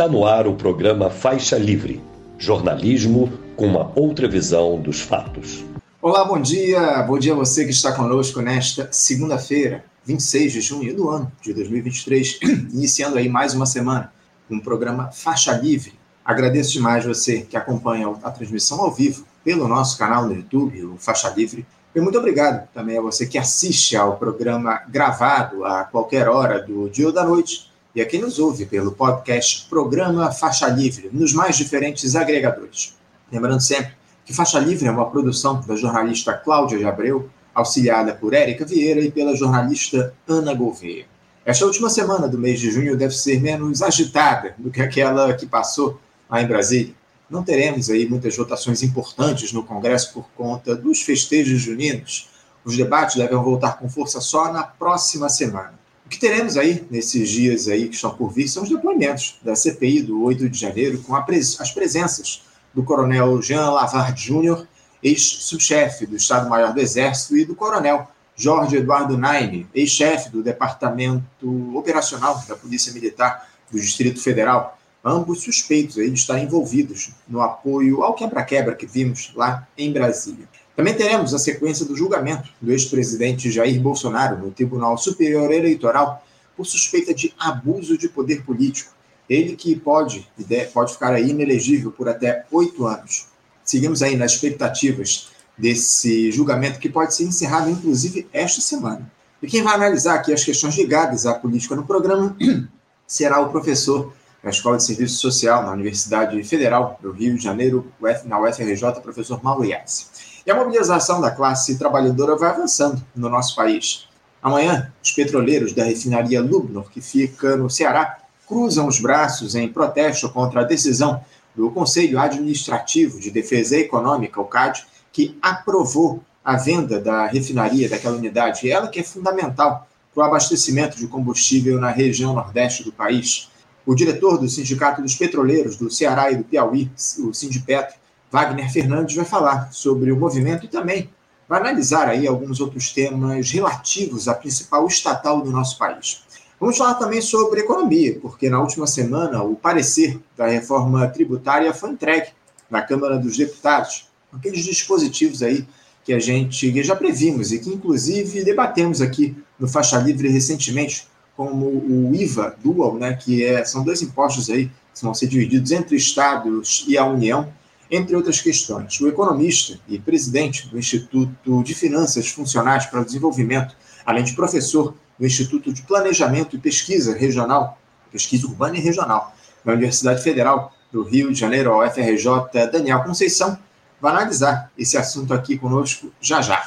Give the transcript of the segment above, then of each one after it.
Está no ar o programa Faixa Livre, jornalismo com uma outra visão dos fatos. Olá, bom dia. Bom dia a você que está conosco nesta segunda-feira, 26 de junho do ano de 2023, iniciando aí mais uma semana com um programa Faixa Livre. Agradeço demais você que acompanha a transmissão ao vivo pelo nosso canal no YouTube, o Faixa Livre. E muito obrigado também a você que assiste ao programa gravado a qualquer hora do dia ou da noite e a quem nos ouve pelo podcast Programa Faixa Livre, nos mais diferentes agregadores. Lembrando sempre que Faixa Livre é uma produção da jornalista Cláudia de Abreu, auxiliada por Érica Vieira e pela jornalista Ana Gouveia. Esta última semana do mês de junho deve ser menos agitada do que aquela que passou lá em Brasília. Não teremos aí muitas votações importantes no Congresso por conta dos festejos juninos. Os debates devem voltar com força só na próxima semana. O que teremos aí nesses dias aí que estão por vir são os depoimentos da CPI do 8 de janeiro, com pres as presenças do coronel Jean Lavard Júnior, ex-subchefe do Estado-Maior do Exército, e do coronel Jorge Eduardo Naime, ex-chefe do Departamento Operacional da Polícia Militar do Distrito Federal, ambos suspeitos aí de estar envolvidos no apoio ao quebra-quebra que vimos lá em Brasília. Também teremos a sequência do julgamento do ex-presidente Jair Bolsonaro no Tribunal Superior Eleitoral por suspeita de abuso de poder político. Ele que pode, pode ficar aí inelegível por até oito anos. Seguimos aí nas expectativas desse julgamento que pode ser encerrado, inclusive, esta semana. E quem vai analisar aqui as questões ligadas à política no programa será o professor da Escola de Serviço Social na Universidade Federal do Rio de Janeiro, na UFRJ, professor Mauro Yassi. E a mobilização da classe trabalhadora vai avançando no nosso país. Amanhã, os petroleiros da refinaria Lubnor, que fica no Ceará, cruzam os braços em protesto contra a decisão do Conselho Administrativo de Defesa Econômica, o CAD, que aprovou a venda da refinaria daquela unidade, ela que é fundamental para o abastecimento de combustível na região nordeste do país. O diretor do Sindicato dos Petroleiros do Ceará e do Piauí, o Sindipetro, Wagner Fernandes vai falar sobre o movimento e também vai analisar aí alguns outros temas relativos à principal estatal do nosso país. Vamos falar também sobre economia, porque na última semana o parecer da reforma tributária foi entregue na Câmara dos Deputados, aqueles dispositivos aí que a gente já previmos e que inclusive debatemos aqui no Faixa Livre recentemente, como o IVA Dual, né, que é, são dois impostos aí que vão ser divididos entre estados e a União, entre outras questões. O economista e presidente do Instituto de Finanças Funcionais para o Desenvolvimento, além de professor do Instituto de Planejamento e Pesquisa Regional, Pesquisa Urbana e Regional, da Universidade Federal do Rio de Janeiro, UFRJ, Daniel Conceição, vai analisar esse assunto aqui conosco já já.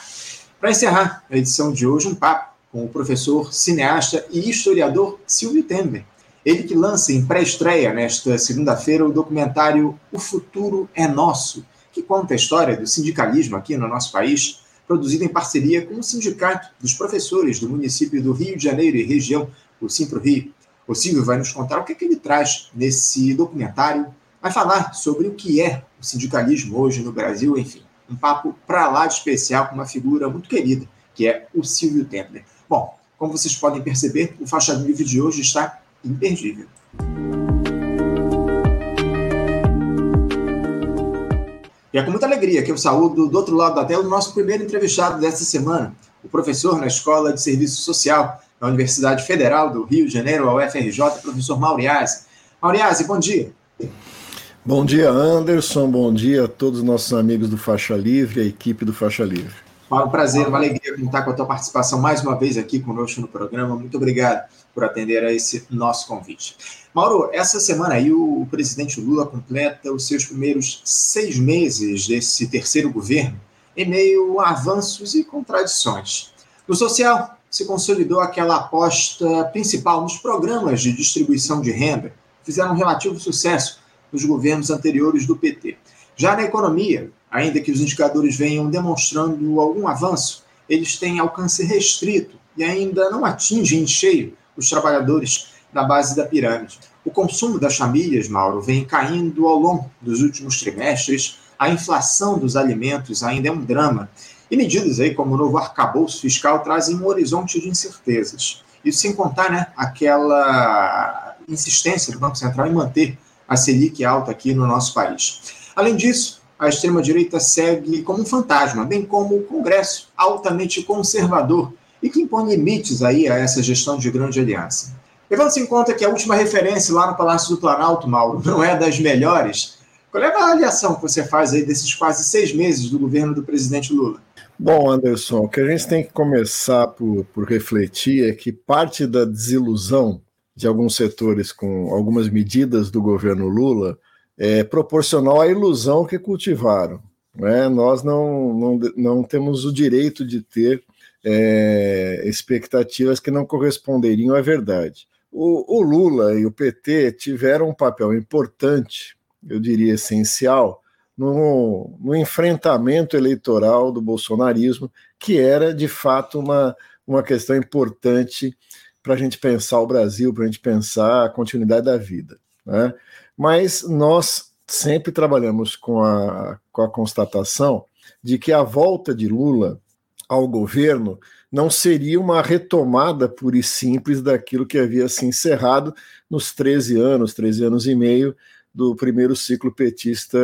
Para encerrar a edição de hoje, um papo com o professor, cineasta e historiador Silvio Temer, ele que lança em pré-estreia nesta segunda-feira o documentário O Futuro é Nosso, que conta a história do sindicalismo aqui no nosso país, produzido em parceria com o Sindicato dos Professores do município do Rio de Janeiro e região, o Simpro Rio. O Silvio vai nos contar o que, é que ele traz nesse documentário, vai falar sobre o que é o sindicalismo hoje no Brasil, enfim, um papo para lá de especial com uma figura muito querida, que é o Silvio Templer. Bom, como vocês podem perceber, o Faixa Livre de hoje está imperdível. E é com muita alegria que eu saúdo do outro lado da tela o nosso primeiro entrevistado desta semana, o professor na Escola de Serviço Social da Universidade Federal do Rio de Janeiro, a UFRJ, professor Mauriase. Mauriase, bom dia. Bom dia, Anderson. Bom dia a todos os nossos amigos do Faixa Livre, a equipe do Faixa Livre. É um prazer, uma alegria contar com a tua participação mais uma vez aqui conosco no programa. Muito obrigado por atender a esse nosso convite. Mauro, essa semana aí o presidente Lula completa os seus primeiros seis meses desse terceiro governo em meio a avanços e contradições. No social, se consolidou aquela aposta principal nos programas de distribuição de renda, fizeram um relativo sucesso nos governos anteriores do PT. Já na economia, ainda que os indicadores venham demonstrando algum avanço, eles têm alcance restrito e ainda não atingem em cheio os trabalhadores da base da pirâmide. O consumo das famílias, Mauro, vem caindo ao longo dos últimos trimestres, a inflação dos alimentos ainda é um drama, e medidas aí como o novo arcabouço fiscal trazem um horizonte de incertezas. Isso sem contar né, aquela insistência do Banco Central em manter a Selic alta aqui no nosso país. Além disso, a extrema-direita segue como um fantasma, bem como o Congresso, altamente conservador e que impõe limites aí a essa gestão de grande aliança. Levando-se em conta que a última referência lá no Palácio do Planalto, Mauro, não é das melhores, qual é a avaliação que você faz aí desses quase seis meses do governo do presidente Lula? Bom, Anderson, o que a gente tem que começar por, por refletir é que parte da desilusão de alguns setores com algumas medidas do governo Lula é proporcional à ilusão que cultivaram. Né? Nós não, não, não temos o direito de ter é, expectativas que não corresponderiam à verdade. O, o, Lula e o PT tiveram um papel importante, eu diria essencial, no, no enfrentamento eleitoral do bolsonarismo, que era de fato uma, uma questão importante para a gente pensar o Brasil, para a gente pensar a continuidade da vida. Né? Mas nós sempre trabalhamos com a, com a constatação de que a volta de Lula ao governo não seria uma retomada pura e simples daquilo que havia se encerrado nos 13 anos, 13 anos e meio do primeiro ciclo petista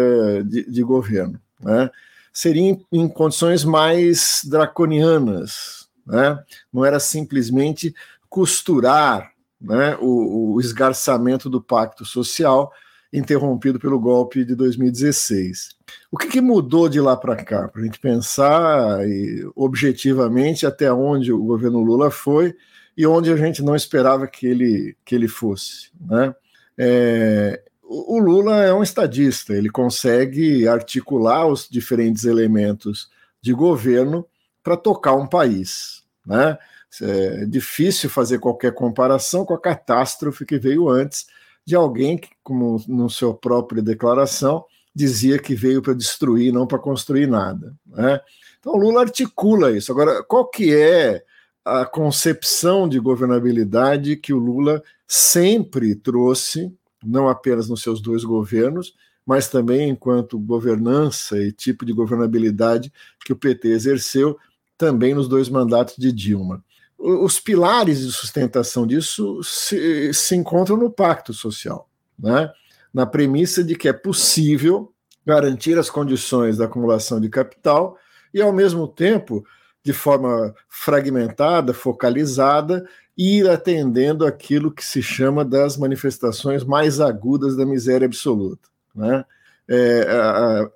de, de governo. Né? Seria em, em condições mais draconianas, né? não era simplesmente costurar né, o, o esgarçamento do pacto social interrompido pelo golpe de 2016. O que, que mudou de lá para cá? Para a gente pensar e, objetivamente até onde o governo Lula foi e onde a gente não esperava que ele, que ele fosse. Né? É, o Lula é um estadista, ele consegue articular os diferentes elementos de governo para tocar um país. Né? É difícil fazer qualquer comparação com a catástrofe que veio antes de alguém que, como no seu própria declaração, dizia que veio para destruir, não para construir nada. Né? Então Lula articula isso. Agora, qual que é a concepção de governabilidade que o Lula sempre trouxe, não apenas nos seus dois governos, mas também enquanto governança e tipo de governabilidade que o PT exerceu também nos dois mandatos de Dilma os pilares de sustentação disso se, se encontram no pacto social, né? na premissa de que é possível garantir as condições da acumulação de capital e, ao mesmo tempo, de forma fragmentada, focalizada, ir atendendo aquilo que se chama das manifestações mais agudas da miséria absoluta. Né? É,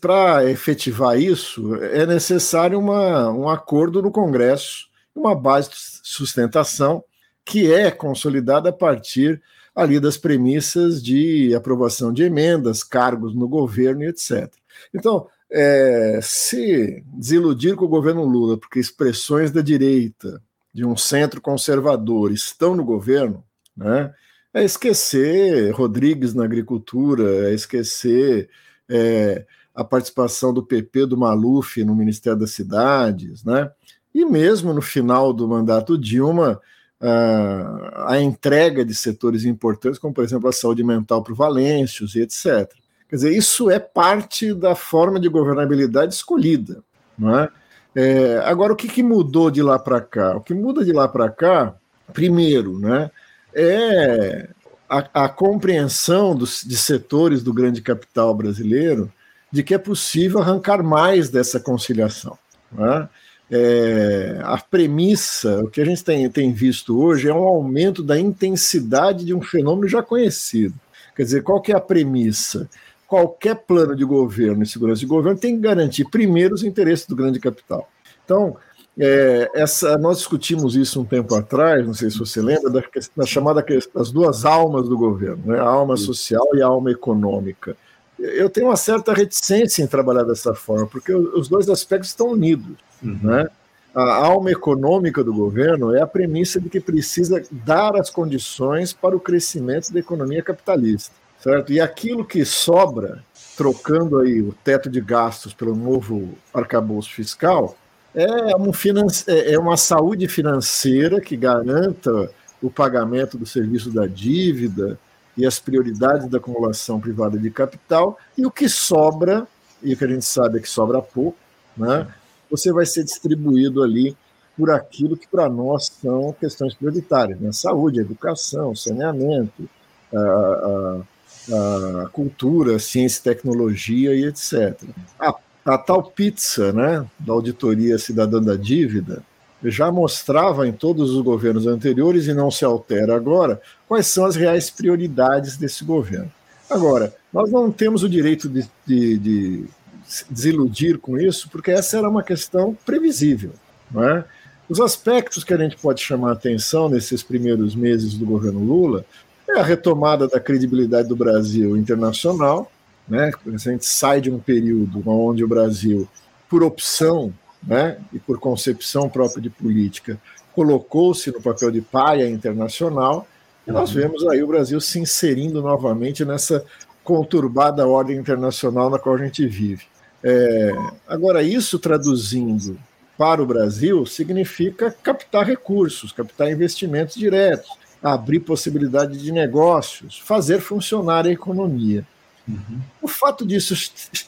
Para efetivar isso, é necessário uma, um acordo no Congresso uma base de sustentação que é consolidada a partir ali das premissas de aprovação de emendas, cargos no governo e etc. Então, é, se desiludir com o governo Lula, porque expressões da direita, de um centro conservador, estão no governo, né, é esquecer Rodrigues na agricultura, é esquecer é, a participação do PP do Maluf no Ministério das Cidades, né? E mesmo no final do mandato Dilma, a entrega de setores importantes, como por exemplo a saúde mental para o Valêncios e etc. Quer dizer, isso é parte da forma de governabilidade escolhida. Não é? É, agora, o que, que, mudou de lá para cá? O que muda de lá para cá, primeiro, né, é a, a compreensão dos, de setores do grande capital brasileiro de que é possível arrancar mais dessa conciliação. Né? É, a premissa, o que a gente tem, tem visto hoje é um aumento da intensidade de um fenômeno já conhecido. Quer dizer, qual que é a premissa? Qualquer plano de governo e segurança de governo tem que garantir primeiro os interesses do grande capital. Então, é, essa, nós discutimos isso um tempo atrás, não sei se você lembra, da, da chamada das duas almas do governo, né? a alma social e a alma econômica. Eu tenho uma certa reticência em trabalhar dessa forma, porque os dois aspectos estão unidos. Uhum. Né? A alma econômica do governo é a premissa de que precisa dar as condições para o crescimento da economia capitalista, certo? E aquilo que sobra, trocando aí o teto de gastos pelo novo arcabouço fiscal, é, um é, é uma saúde financeira que garanta o pagamento do serviço da dívida e as prioridades da acumulação privada de capital, e o que sobra, e o que a gente sabe é que sobra pouco, né? Você vai ser distribuído ali por aquilo que para nós são questões prioritárias, né? saúde, educação, saneamento, a, a, a cultura, ciência tecnologia e etc. A, a tal pizza né, da Auditoria Cidadã da Dívida já mostrava em todos os governos anteriores, e não se altera agora, quais são as reais prioridades desse governo. Agora, nós não temos o direito de, de, de desiludir com isso, porque essa era uma questão previsível. Não é? Os aspectos que a gente pode chamar atenção nesses primeiros meses do governo Lula é a retomada da credibilidade do Brasil internacional. Né? A gente sai de um período onde o Brasil, por opção né, e por concepção própria de política, colocou-se no papel de paia internacional, e nós uhum. vemos aí o Brasil se inserindo novamente nessa conturbada ordem internacional na qual a gente vive. É, agora, isso traduzindo para o Brasil significa captar recursos, captar investimentos diretos, abrir possibilidade de negócios, fazer funcionar a economia. Uhum. O fato disso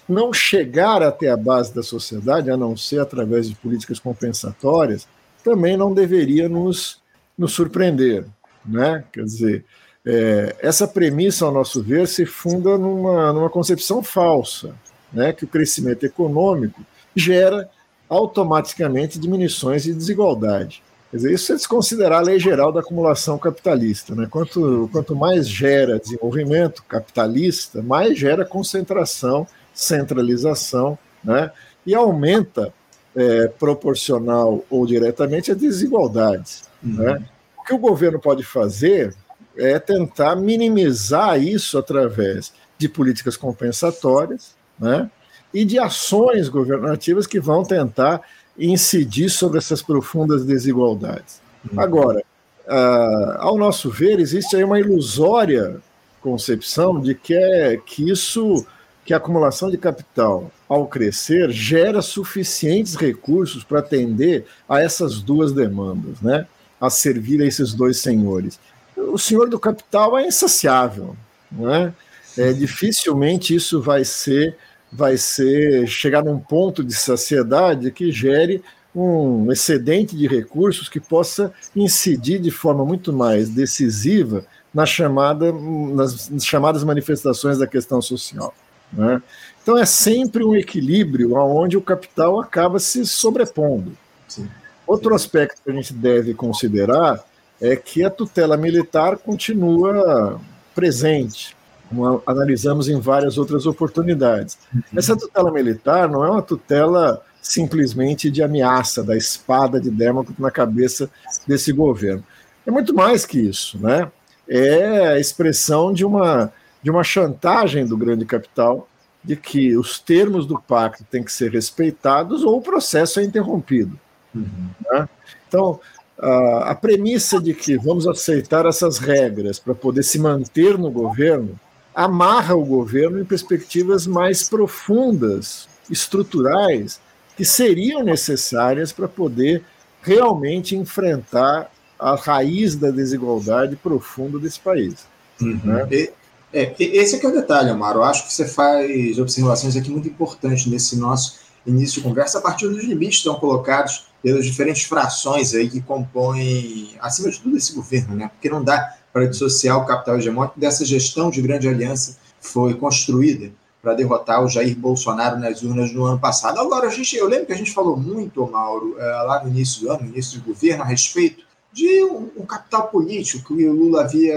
não chegar até a base da sociedade, a não ser através de políticas compensatórias, também não deveria nos, nos surpreender. Né? Quer dizer, é, essa premissa, ao nosso ver, se funda numa, numa concepção falsa, né? que o crescimento econômico gera automaticamente diminuições de desigualdade. Quer dizer, isso é desconsiderar a lei geral da acumulação capitalista. Né? Quanto, quanto mais gera desenvolvimento capitalista, mais gera concentração, centralização, né? e aumenta é, proporcional ou diretamente as desigualdades. Uhum. Né? O que o governo pode fazer é tentar minimizar isso através de políticas compensatórias, né? e de ações governativas que vão tentar incidir sobre essas profundas desigualdades. Uhum. Agora, uh, ao nosso ver, existe aí uma ilusória concepção de que, é, que isso, que a acumulação de capital, ao crescer, gera suficientes recursos para atender a essas duas demandas, né? a servir a esses dois senhores. O senhor do capital é insaciável, não é? dificilmente isso vai ser vai ser chegar num ponto de saciedade que gere um excedente de recursos que possa incidir de forma muito mais decisiva na chamada, nas chamadas manifestações da questão social. Né? Então é sempre um equilíbrio onde o capital acaba se sobrepondo. Sim. Outro aspecto que a gente deve considerar é que a tutela militar continua presente como analisamos em várias outras oportunidades. Essa tutela militar não é uma tutela simplesmente de ameaça da espada de Damocles na cabeça desse governo. É muito mais que isso, né? É a expressão de uma, de uma chantagem do grande capital de que os termos do pacto têm que ser respeitados ou o processo é interrompido. Uhum. Né? Então, a, a premissa de que vamos aceitar essas regras para poder se manter no governo amarra o governo em perspectivas mais profundas, estruturais, que seriam necessárias para poder realmente enfrentar a raiz da desigualdade profunda desse país. Uhum. Né? E, é, esse é, é o detalhe, Amaro. Eu acho que você faz observações aqui muito importantes nesse nosso início de conversa, a partir dos limites que estão colocados pelas diferentes frações aí que compõem, acima de tudo, esse governo, né? Porque não dá para dissociar o capital hegemônico dessa gestão de grande aliança foi construída para derrotar o Jair Bolsonaro nas urnas no ano passado. Agora, a gente, eu lembro que a gente falou muito, Mauro, é, lá no início do ano, no início do governo, a respeito de um, um capital político que o Lula havia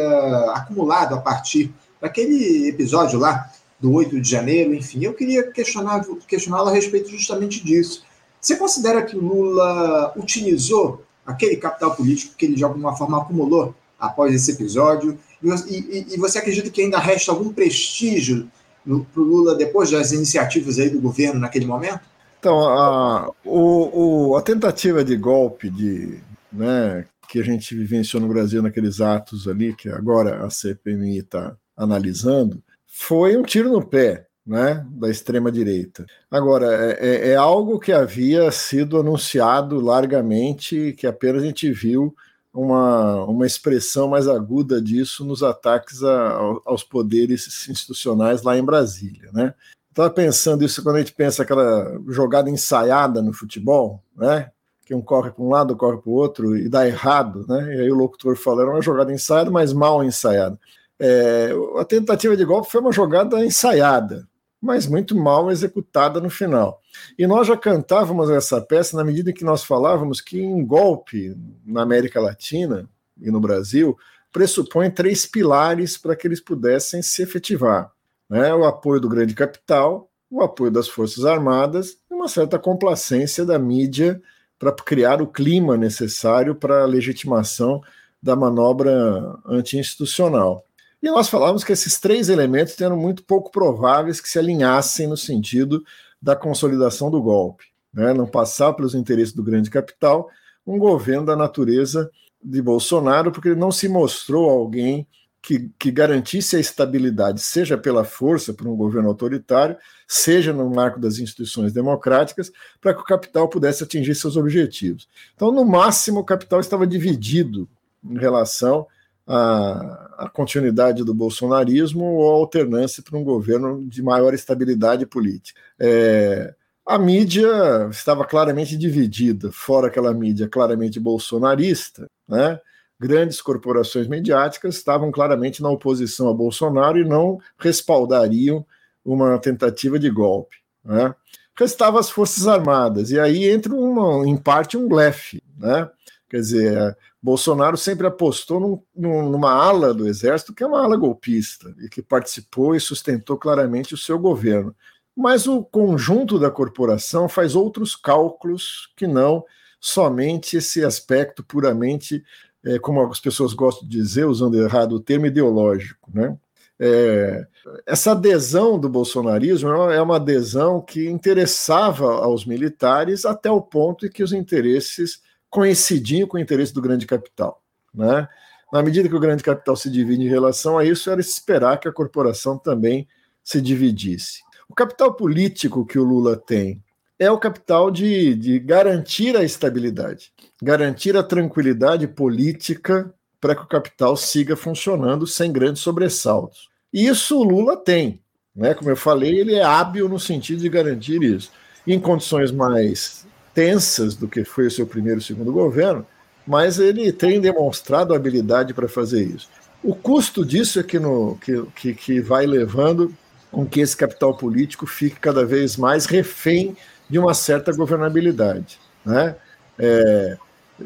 acumulado a partir daquele episódio lá do 8 de janeiro, enfim, eu queria questioná-lo a respeito justamente disso. Você considera que o Lula utilizou aquele capital político que ele de alguma forma acumulou após esse episódio? E, e, e você acredita que ainda resta algum prestígio para o Lula depois das iniciativas aí do governo naquele momento? Então, a, o, o, a tentativa de golpe de, né, que a gente vivenciou no Brasil naqueles atos ali, que agora a CPMI está analisando, foi um tiro no pé né, da extrema-direita. Agora, é, é, é algo que havia sido anunciado largamente, que apenas a gente viu uma, uma expressão mais aguda disso nos ataques a, aos poderes institucionais lá em Brasília, né? Estava pensando isso quando a gente pensa aquela jogada ensaiada no futebol, né? que um corre para um lado, corre para o outro e dá errado, né? E aí o locutor fala, era uma jogada ensaiada, mas mal ensaiada. É, a tentativa de golpe foi uma jogada ensaiada, mas muito mal executada no final. E nós já cantávamos essa peça na medida que nós falávamos que um golpe na América Latina e no Brasil pressupõe três pilares para que eles pudessem se efetivar: né? o apoio do grande capital, o apoio das Forças Armadas e uma certa complacência da mídia para criar o clima necessário para a legitimação da manobra anti-institucional. E nós falávamos que esses três elementos eram muito pouco prováveis que se alinhassem no sentido da consolidação do golpe. Né? Não passar pelos interesses do grande capital, um governo da natureza de Bolsonaro, porque ele não se mostrou alguém que, que, garantisse a estabilidade, seja pela força, por um governo autoritário, seja no marco das instituições democráticas, para que o capital pudesse atingir seus objetivos. Então, no máximo, o capital estava dividido em relação à, à continuidade do bolsonarismo ou à alternância para um governo de maior estabilidade política. É, a mídia estava claramente dividida, fora aquela mídia claramente bolsonarista, né? grandes corporações mediáticas estavam claramente na oposição a Bolsonaro e não respaldariam uma tentativa de golpe. Né? Restavam as Forças Armadas, e aí entra, uma, em parte, um blefe. Né? Quer dizer, Bolsonaro sempre apostou num, numa ala do Exército que é uma ala golpista, e que participou e sustentou claramente o seu governo. Mas o conjunto da corporação faz outros cálculos que não somente esse aspecto puramente é, como as pessoas gostam de dizer, usando errado o termo, ideológico. Né? É, essa adesão do bolsonarismo é uma adesão que interessava aos militares até o ponto em que os interesses coincidiam com o interesse do grande capital. Né? Na medida que o grande capital se divide em relação a isso, era esperar que a corporação também se dividisse. O capital político que o Lula tem é o capital de, de garantir a estabilidade, garantir a tranquilidade política para que o capital siga funcionando sem grandes sobressaltos. Isso o Lula tem. Né? Como eu falei, ele é hábil no sentido de garantir isso. Em condições mais tensas do que foi o seu primeiro e segundo governo, mas ele tem demonstrado habilidade para fazer isso. O custo disso é que, no, que, que, que vai levando com que esse capital político fique cada vez mais refém de uma certa governabilidade. Né? É,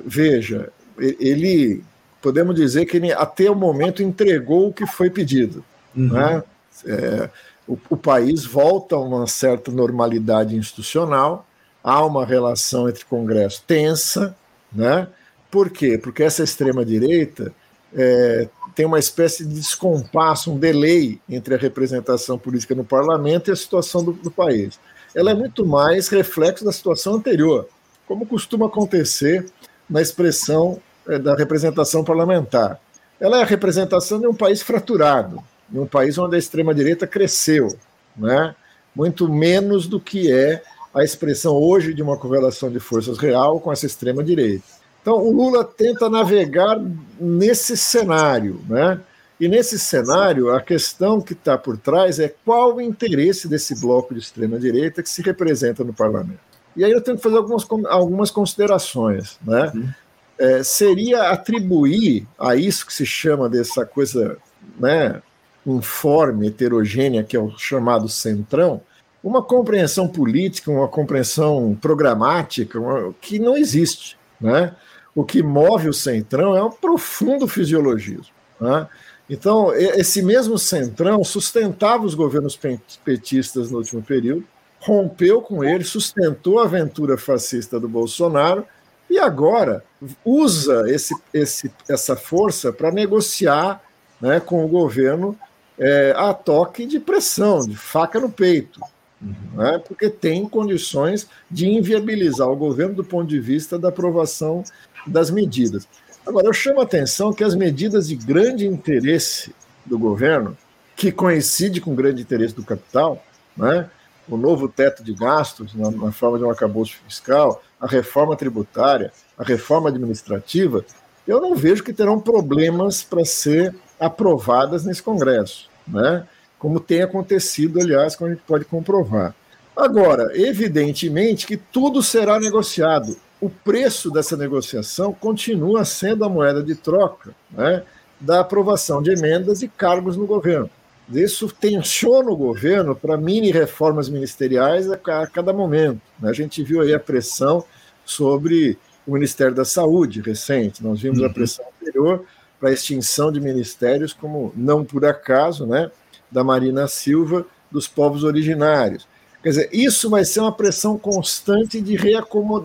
veja, ele podemos dizer que ele até o momento entregou o que foi pedido. Uhum. Né? É, o, o, país volta a uma certa normalidade institucional, há uma relação entre Congresso tensa, né? Por quê? Porque essa extrema-direita é, tem uma espécie de descompasso, um delay entre a representação política no parlamento e a situação do, do país ela é muito mais reflexo da situação anterior, como costuma acontecer na expressão eh, da representação parlamentar. Ela é a representação de um país fraturado, de um país onde a extrema-direita cresceu, né? muito menos do que é a expressão hoje de uma correlação de forças real com essa extrema-direita. Então, o Lula tenta navegar nesse cenário, né? E nesse cenário, a questão que está por trás é qual o interesse desse bloco de extrema-direita que se representa no parlamento. E aí eu tenho que fazer algumas, algumas considerações. Né? Uhum. É, seria atribuir a isso que se chama dessa coisa né, informe, heterogênea, que é o chamado centrão, uma compreensão política, uma compreensão programática uma, que não existe. Né? O que move o centrão é um profundo fisiologismo. Né? Então, esse mesmo centrão sustentava os governos petistas no último período, rompeu com ele, sustentou a aventura fascista do Bolsonaro e agora usa esse, esse, essa força para negociar né, com o governo é, a toque de pressão, de faca no peito, né, porque tem condições de inviabilizar o governo do ponto de vista da aprovação das medidas. Agora, eu chamo a atenção que as medidas de grande interesse do governo, que coincide com o grande interesse do capital, né? o novo teto de gastos na, na forma de um acabouço fiscal, a reforma tributária, a reforma administrativa, eu não vejo que terão problemas para ser aprovadas nesse Congresso, né? Como tem acontecido, aliás, como a gente pode comprovar. Agora, evidentemente que tudo será negociado, o preço dessa negociação continua sendo a moeda de troca né, da aprovação de emendas e cargos no governo. Isso tensiona o governo para mini reformas ministeriais a cada momento. Né? A gente viu aí a pressão sobre o Ministério da Saúde recente, nós vimos a uhum. pressão anterior para a extinção de ministérios, como não por acaso, né, da Marina Silva, dos povos originários. Quer dizer, isso vai ser uma pressão constante de,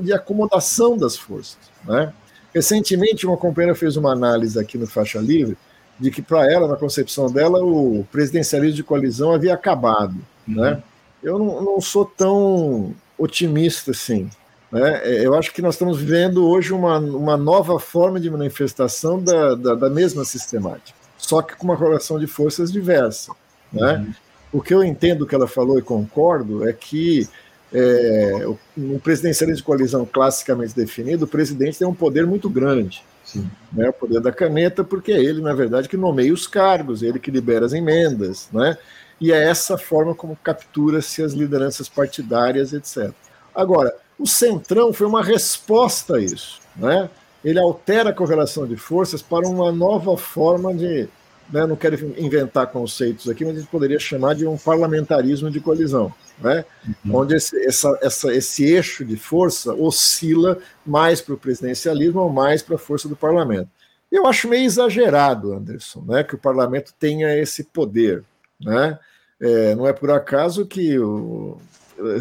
de acomodação das forças. Né? Recentemente, uma companheira fez uma análise aqui no Faixa Livre de que, para ela, na concepção dela, o presidencialismo de coalizão havia acabado. Uhum. Né? Eu não, não, sou tão otimista assim. Né? É, eu acho que nós estamos vivendo hoje uma, uma nova forma de manifestação da, da, da mesma sistemática, só que com uma correlação de forças diversa. Né? Uhum. O que eu entendo que ela falou e concordo é que é, no presidencialismo de coalizão classicamente definido, o presidente tem um poder muito grande. Né, o poder da caneta, porque é ele, na verdade, que nomeia os cargos, ele que libera as emendas, né? E é essa forma como captura-se as lideranças partidárias, etc. Agora, o Centrão foi uma resposta a isso, né? Ele altera a correlação de forças para uma nova forma de né, não quero inventar conceitos aqui, mas a gente poderia chamar de um parlamentarismo de colisão, né, uhum. onde esse, essa, essa, esse eixo de força oscila mais para o presidencialismo ou mais para a força do parlamento. Eu acho meio exagerado, Anderson, né, que o parlamento tenha esse poder. Né? É, não é por acaso que o,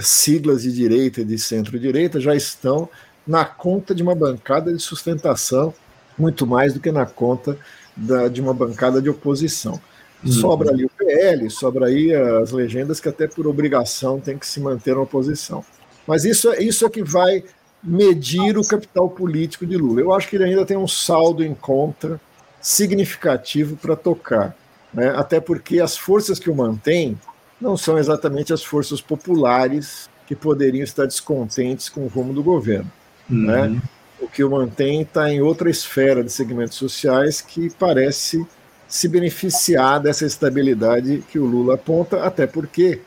siglas de direita e de centro-direita já estão na conta de uma bancada de sustentação, muito mais do que na conta da, de uma bancada de oposição. Uhum. Sobra ali o PL, sobra aí as legendas que até por obrigação tem que se manter na oposição. Mas isso, é, isso é que vai medir o capital político de Lula. Eu acho que ele ainda tem um saldo em conta significativo para tocar. Né? Até porque as forças que o mantêm não são exatamente as forças populares que poderiam estar descontentes com o rumo do governo. Né? Uhum. Né? O que o mantém está em outra esfera de segmentos sociais que parece se beneficiar dessa estabilidade que o Lula aponta, até porque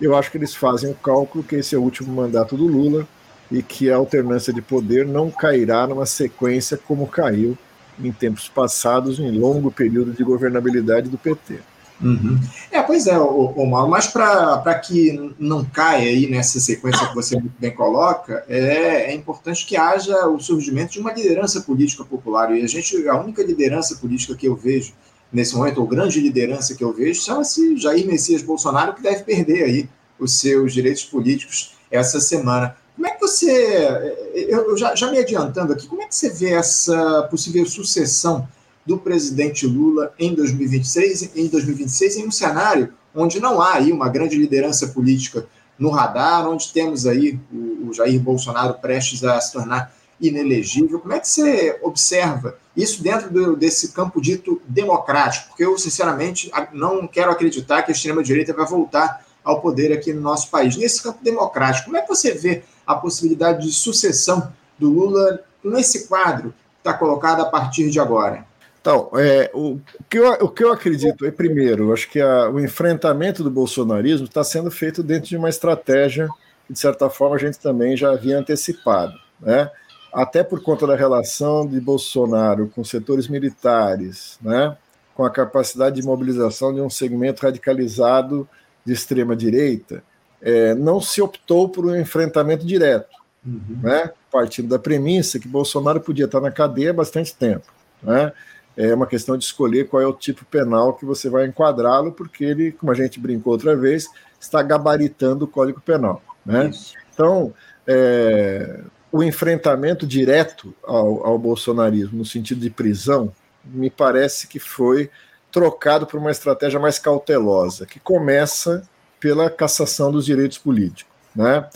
eu acho que eles fazem o cálculo que esse é o último mandato do Lula e que a alternância de poder não cairá numa sequência como caiu em tempos passados, em longo período de governabilidade do PT. Uhum. É, pois é, Omar, mas para que não caia aí nessa sequência que você bem coloca, é, é, importante que haja o surgimento de uma liderança política popular. E a gente, a única liderança política que eu vejo nesse momento, ou grande liderança que eu vejo, chama-se Jair Messias Bolsonaro, que deve perder aí os seus direitos políticos essa semana. Como é que você, eu já, já me adiantando aqui, como é que você vê essa possível sucessão do presidente Lula em 2026, em 2026 em um cenário onde não há aí uma grande liderança política no radar, onde temos aí o, o Jair Bolsonaro prestes a se tornar inelegível. Como é que você observa isso dentro do, desse campo dito democrático? Porque eu, sinceramente, não quero acreditar que a extrema-direita vai voltar ao poder aqui no nosso país. Nesse campo democrático, como é que você vê a possibilidade de sucessão do Lula nesse quadro que está colocado a partir de agora? Então, é, o, que eu, o que eu acredito é, primeiro, acho que a, o enfrentamento do bolsonarismo está sendo feito dentro de uma estratégia que, de certa forma, a gente também já havia antecipado. Né? Até por conta da relação de Bolsonaro com setores militares, né? com a capacidade de mobilização de um segmento radicalizado de extrema-direita, é, não se optou por um enfrentamento direto, uhum. né? partindo da premissa que Bolsonaro podia estar na cadeia há bastante tempo. Né? É uma questão de escolher qual é o tipo penal que você vai enquadrá-lo, porque ele, como a gente brincou outra vez, está gabaritando o Código Penal. Né? Então, é, o enfrentamento direto ao, ao bolsonarismo, no sentido de prisão, me parece que foi trocado por uma estratégia mais cautelosa, que começa pela cassação dos direitos políticos. Né?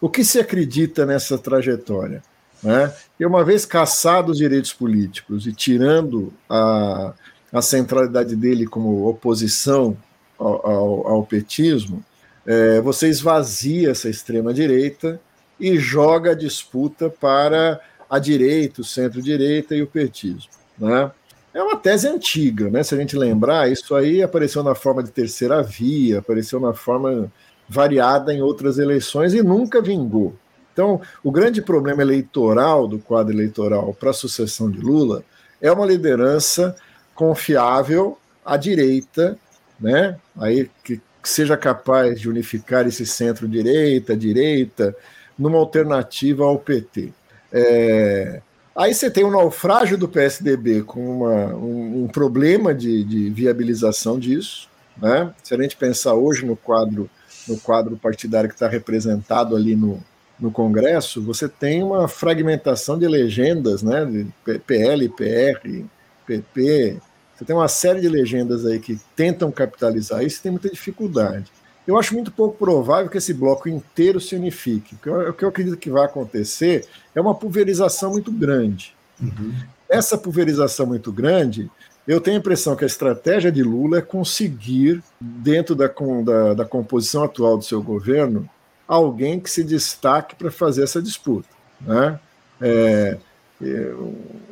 O que se acredita nessa trajetória? Né? E uma vez caçados os direitos políticos e tirando a, a centralidade dele como oposição ao, ao, ao petismo, é, você esvazia essa extrema-direita e joga a disputa para a direita, o centro-direita e o petismo. Né? É uma tese antiga, né? se a gente lembrar, isso aí apareceu na forma de terceira via, apareceu na forma variada em outras eleições e nunca vingou. Então, o grande problema eleitoral do quadro eleitoral para a sucessão de Lula é uma liderança confiável à direita, né? Aí que seja capaz de unificar esse centro-direita, direita, numa alternativa ao PT. É... Aí você tem o um naufrágio do PSDB com uma, um, um, problema de, de, viabilização disso. Né? Se a gente pensar hoje no quadro, no quadro partidário que está representado ali no, no Congresso, você tem uma fragmentação de legendas, né? De PL, PR, PP. Você tem uma série de legendas aí que tentam capitalizar isso e tem muita dificuldade. Eu acho muito pouco provável que esse bloco inteiro se unifique. O que eu, acredito que vai acontecer é uma pulverização muito grande. Uhum. Essa pulverização muito grande, eu tenho a impressão que a estratégia de Lula é conseguir, dentro da, da, da composição atual do seu governo, alguém que se destaque para fazer essa disputa. Né? É, é,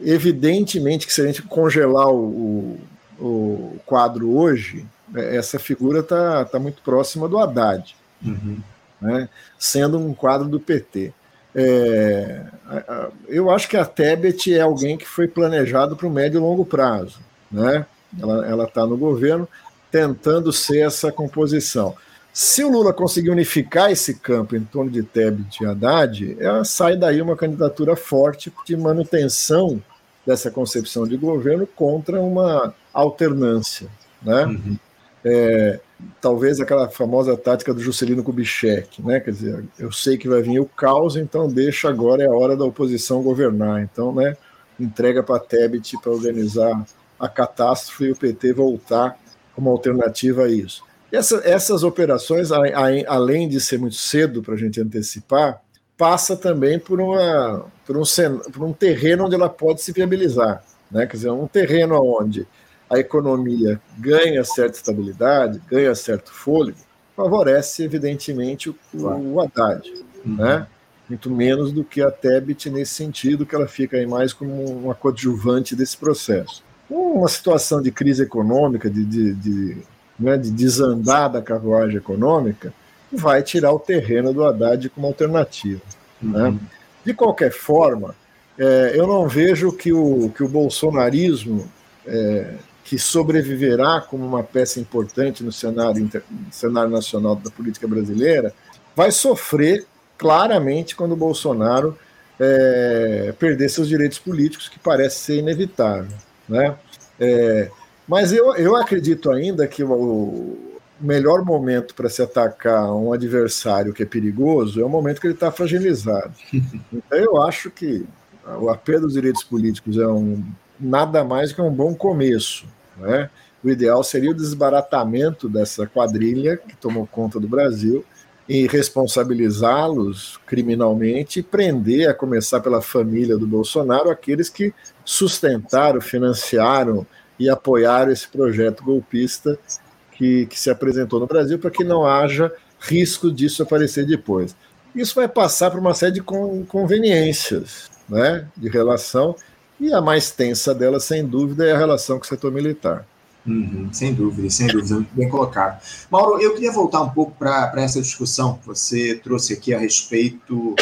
evidentemente que se a gente congelar o, o, quadro hoje, é, essa figura está tá muito próxima do Haddad, uhum. né? sendo um quadro do PT. É, eu acho que a Tebet é alguém que foi planejado para o médio e longo prazo. Né? Ela está no governo tentando ser essa composição. Se o Lula conseguir unificar esse campo em torno de Tebet e Haddad, ela sai daí uma candidatura forte de manutenção dessa concepção de governo contra uma alternância. Né? Uhum é, talvez aquela famosa tática do Juscelino Kubitschek, né? Quer dizer, eu sei que vai vir o caos, então deixa agora é a hora da oposição governar. Então, né? Entrega para Tebet para organizar a catástrofe e o PT voltar como alternativa a isso. Essa, essas operações, a, a, além de ser muito cedo para a gente antecipar, passa também por, uma, por, um, por um terreno onde ela pode se viabilizar. Né? Quer dizer, um terreno onde a economia ganha certa estabilidade, ganha certo fôlego, favorece, evidentemente, o, o Haddad. Uhum. Né? Muito menos do que a Tebet nesse sentido, que ela fica aí mais como uma coadjuvante desse processo. Uma situação de crise econômica, de, de, de, né, de desandar da carruagem econômica, vai tirar o terreno do Haddad como alternativa. Uhum. Né? De qualquer forma, é, eu não vejo que o, que o bolsonarismo é, que sobreviverá como uma peça importante no cenário, inter... cenário nacional da política brasileira, vai sofrer claramente quando o Bolsonaro é, perder seus direitos políticos, que parece ser inevitável. Né? É, mas eu, eu acredito ainda que o melhor momento para se atacar um adversário que é perigoso é o momento que ele está fragilizado. Então eu acho que a perda dos direitos políticos é um nada mais que um bom começo. Né? O ideal seria o desbaratamento dessa quadrilha que tomou conta do Brasil e responsabilizá-los criminalmente e prender, a começar pela família do Bolsonaro, aqueles que sustentaram, financiaram e apoiaram esse projeto golpista que, que se apresentou no Brasil, para que não haja risco disso aparecer depois. Isso vai passar por uma série de conveniências né, de relação e a mais tensa dela, sem dúvida, é a relação com o setor militar. Uhum, sem dúvida, sem dúvida, bem colocado. Mauro, eu queria voltar um pouco para essa discussão que você trouxe aqui a respeito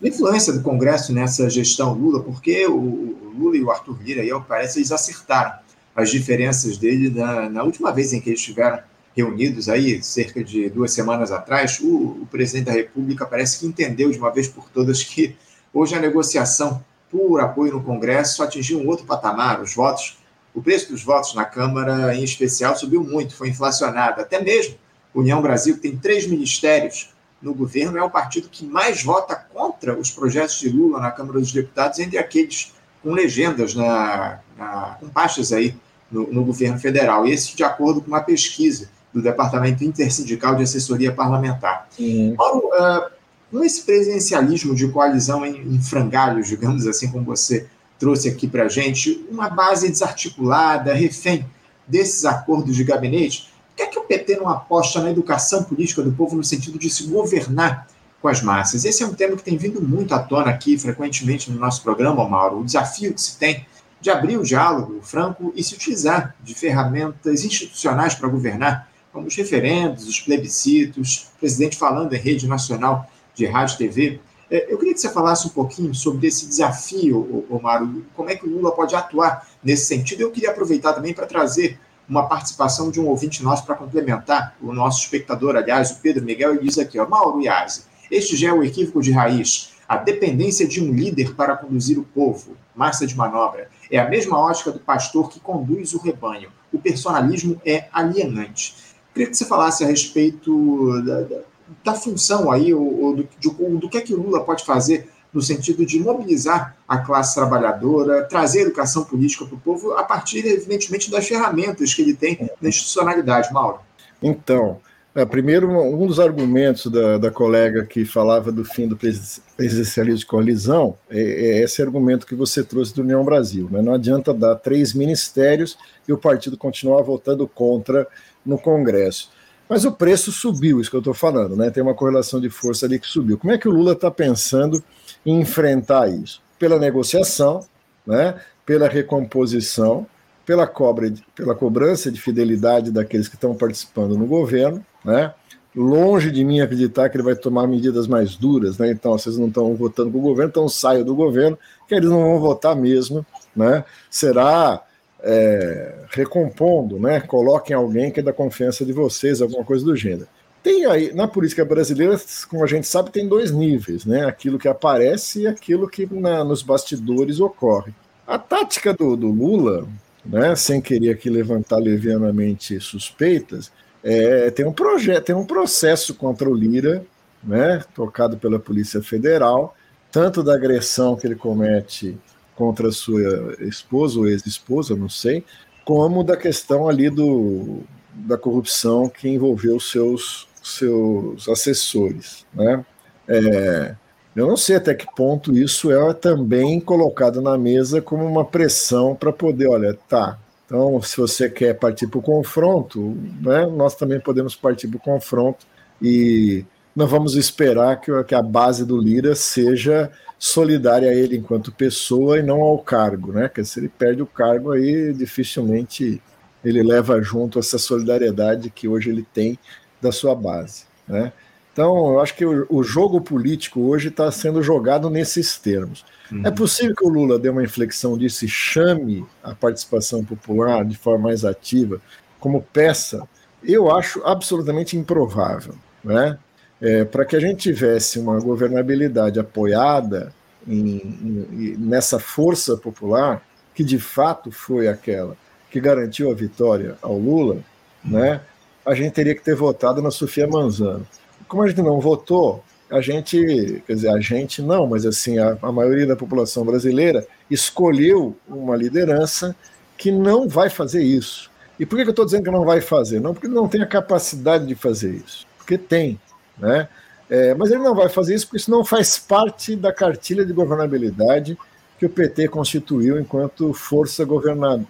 da influência do Congresso nessa gestão Lula, porque o Lula e o Arthur Lira, aí, parece, eles acertaram as diferenças dele na, na, última vez em que eles estiveram reunidos, aí, cerca de duas semanas atrás. O, o presidente da República parece que entendeu de uma vez por todas que hoje a negociação por apoio no Congresso atingiu um outro patamar. Os votos, o preço dos votos na Câmara, em especial, subiu muito, foi inflacionado. Até mesmo União Brasil, que tem três ministérios no governo, é o partido que mais vota contra os projetos de Lula na Câmara dos Deputados, entre aqueles com legendas na, na com pastas aí no, no, governo federal. E esse de acordo com uma pesquisa do Departamento Intersindical de Assessoria Parlamentar. Uhum. Mauro, uh, com esse presidencialismo de coalizão em, em frangalhos, digamos assim, como você trouxe aqui para a gente, uma base desarticulada, refém desses acordos de gabinete, por que, é que o PT não aposta na educação política do povo no sentido de se governar com as massas? Esse é um tema que tem vindo muito à tona aqui, frequentemente no nosso programa, Mauro, o desafio que se tem de abrir o diálogo franco e se utilizar de ferramentas institucionais para governar, como os referendos, os plebiscitos, o presidente falando em rede nacional de rádio e TV. É, eu queria que você falasse um pouquinho sobre esse desafio, Omar, como é que o Lula pode atuar nesse sentido. Eu queria aproveitar também para trazer uma participação de um ouvinte nosso para complementar, o nosso espectador, aliás, o Pedro Miguel, ele diz aqui, ó, Mauro Iazzi, este já é o equívoco de raiz, a dependência de um líder para conduzir o povo, massa de manobra, é a mesma ótica do pastor que conduz o rebanho. O personalismo é alienante. Queria que você falasse a respeito da, da, da função aí, ou, ou do, de, do que é que o Lula pode fazer no sentido de mobilizar a classe trabalhadora, trazer educação política para o povo, a partir, evidentemente, das ferramentas que ele tem na institucionalidade, Mauro. Então, é, primeiro, um dos argumentos da, da, colega que falava do fim do presidencialismo de coalizão é, é, esse argumento que você trouxe do União Brasil. Né? Não adianta dar três ministérios e o partido continuar votando contra no Congresso. Mas o preço subiu, isso que eu estou falando, né? Tem uma correlação de força ali que subiu. Como é que o Lula está pensando em enfrentar isso? Pela negociação, né? pela recomposição, pela, cobra, pela cobrança de fidelidade daqueles que estão participando no governo, né? Longe de mim acreditar que ele vai tomar medidas mais duras, né? Então, vocês não estão votando com o governo, então saiam do governo, que eles não vão votar mesmo, né? Será é, recompondo, né? Coloquem alguém que é da confiança de vocês, alguma coisa do gênero. Tem aí, na política brasileira, como a gente sabe, tem dois níveis, né? Aquilo que aparece e aquilo que na, nos bastidores ocorre. A tática do, do Lula, né, sem querer aqui levantar levianamente suspeitas, é, tem um projeto, tem um processo contra o Lira, né, tocado pela Polícia Federal, tanto da agressão que ele comete contra sua esposa ou ex-esposa, não sei, como da questão ali do, da corrupção que envolveu seus, seus assessores, né? É, eu não sei até que ponto isso é também colocado na mesa como uma pressão para poder, olha, tá, então, se você quer partir para o confronto, né, nós também podemos partir para o confronto e não vamos esperar que, a base do Lira seja solidária a ele enquanto pessoa e não ao cargo, né? Porque se ele perde o cargo, aí dificilmente ele leva junto essa solidariedade que hoje ele tem da sua base, né? Então, eu acho que o, o jogo político hoje está sendo jogado nesses termos. Uhum. É possível que o Lula dê uma inflexão disso e chame a participação popular de forma mais ativa como peça? Eu acho absolutamente improvável. Né? É, Para que a gente tivesse uma governabilidade apoiada em, em, nessa força popular, que de fato foi aquela que garantiu a vitória ao Lula, né, a gente teria que ter votado na Sofia Manzano. Como a gente não votou, a gente, quer dizer, a gente não, mas assim, a, a maioria da população brasileira escolheu uma liderança que não vai fazer isso. E por que eu estou dizendo que não vai fazer? Não porque não tem a capacidade de fazer isso, porque tem, né? É, mas ele não vai fazer isso porque isso não faz parte da cartilha de governabilidade que o PT constituiu enquanto força governa